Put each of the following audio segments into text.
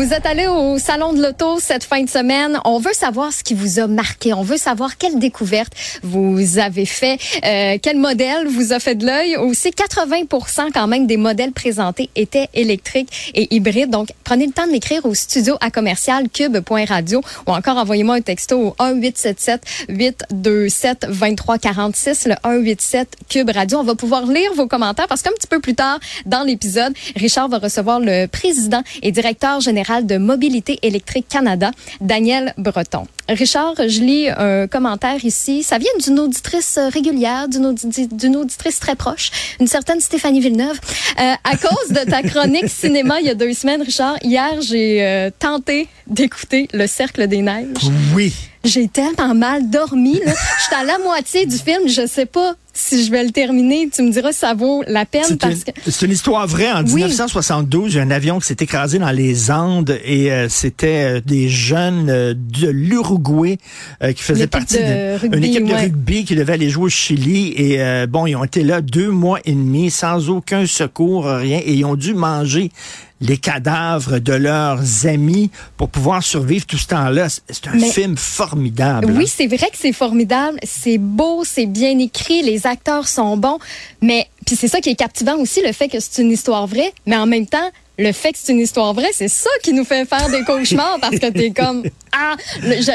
Vous êtes allé au salon de l'auto cette fin de semaine. On veut savoir ce qui vous a marqué. On veut savoir quelle découverte vous avez fait, euh, quel modèle vous a fait de l'œil. Aussi, 80 quand même des modèles présentés étaient électriques et hybrides. Donc, prenez le temps de l'écrire au studio à commercial cube.radio ou encore envoyez-moi un texto au 1877 827 2346 le 187 cube radio. On va pouvoir lire vos commentaires parce qu'un petit peu plus tard dans l'épisode, Richard va recevoir le président et directeur général de Mobilité électrique Canada, Daniel Breton. Richard, je lis un commentaire ici. Ça vient d'une auditrice régulière, d'une auditrice très proche, une certaine Stéphanie Villeneuve. Euh, à cause de ta chronique cinéma il y a deux semaines, Richard, hier, j'ai euh, tenté d'écouter Le Cercle des Neiges. Oui. J'ai tellement mal dormi. J'étais à la moitié du film. Je sais pas si je vais le terminer. Tu me diras si ça vaut la peine parce que c'est une histoire vraie. En 1972, un avion qui s'est écrasé dans les Andes et euh, c'était euh, des jeunes euh, de l'Uruguay qui faisaient partie d'une équipe de rugby qui devait aller jouer au Chili et bon, ils ont été là deux mois et demi sans aucun secours, rien et ils ont dû manger les cadavres de leurs amis pour pouvoir survivre tout ce temps-là. C'est un film formidable. Oui, c'est vrai que c'est formidable. C'est beau, c'est bien écrit, les acteurs sont bons. Mais, puis c'est ça qui est captivant aussi, le fait que c'est une histoire vraie, mais en même temps, le fait que c'est une histoire vraie, c'est ça qui nous fait faire des cauchemars parce que t'es comme ah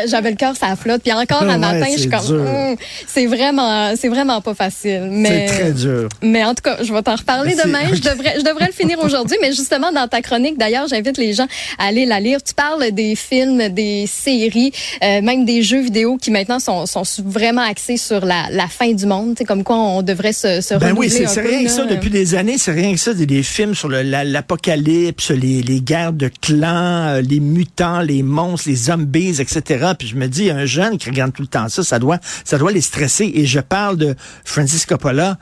j'avais le cœur ça flotte puis encore un matin je suis comme hum, c'est vraiment c'est vraiment pas facile mais c'est très dur. mais en tout cas je vais t'en reparler demain. Je devrais je devrais le finir aujourd'hui mais justement dans ta chronique d'ailleurs j'invite les gens à aller la lire. Tu parles des films des séries euh, même des jeux vidéo qui maintenant sont, sont vraiment axés sur la, la fin du monde. C'est comme quoi on devrait se, se ben oui c'est rien que ça depuis des années c'est rien que ça des, des films sur l'apocalypse les, les guerres de clans, euh, les mutants, les monstres, les etc. Puis je me dis, un jeune qui regarde tout le temps ça, ça doit, ça doit les stresser. Et je parle de Francis Coppola,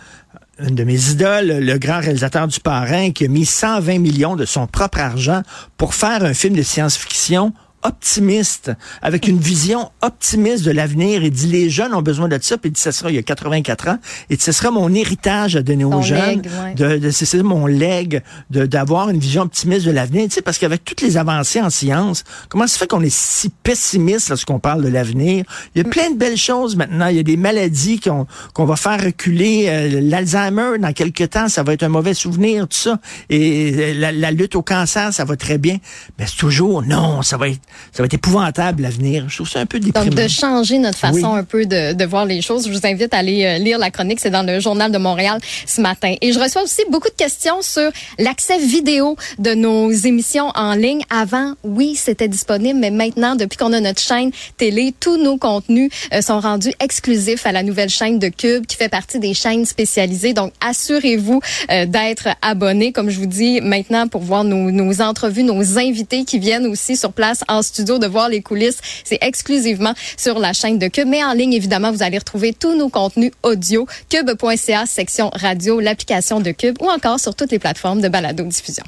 une de mes idoles, le grand réalisateur du Parrain, qui a mis 120 millions de son propre argent pour faire un film de science-fiction optimiste, avec une vision optimiste de l'avenir. Il dit, les jeunes ont besoin de ça. Puis il dit, ce sera, il y a 84 ans. Et ce sera mon héritage à donner aux jeunes. de, de c'est mon leg, d'avoir une vision optimiste de l'avenir. Tu sais, parce qu'avec toutes les avancées en science, comment se fait qu'on est si pessimiste lorsqu'on parle de l'avenir? Il y a plein de belles choses maintenant. Il y a des maladies qu'on qu'on va faire reculer. Euh, L'Alzheimer, dans quelques temps, ça va être un mauvais souvenir, tout ça. Et euh, la, la lutte au cancer, ça va très bien. Mais c'est toujours, non, ça va être ça va être épouvantable l'avenir. Je trouve ça un peu déprimant. Donc, de changer notre façon un peu de, de, voir les choses. Je vous invite à aller euh, lire la chronique. C'est dans le Journal de Montréal ce matin. Et je reçois aussi beaucoup de questions sur l'accès vidéo de nos émissions en ligne. Avant, oui, c'était disponible, mais maintenant, depuis qu'on a notre chaîne télé, tous nos contenus euh, sont rendus exclusifs à la nouvelle chaîne de Cube qui fait partie des chaînes spécialisées. Donc, assurez-vous euh, d'être abonné, comme je vous dis maintenant, pour voir nos, nos entrevues, nos invités qui viennent aussi sur place en studio, de voir les coulisses. C'est exclusivement sur la chaîne de Cube. Mais en ligne, évidemment, vous allez retrouver tous nos contenus audio, cube.ca, section radio, l'application de Cube ou encore sur toutes les plateformes de balado-diffusion.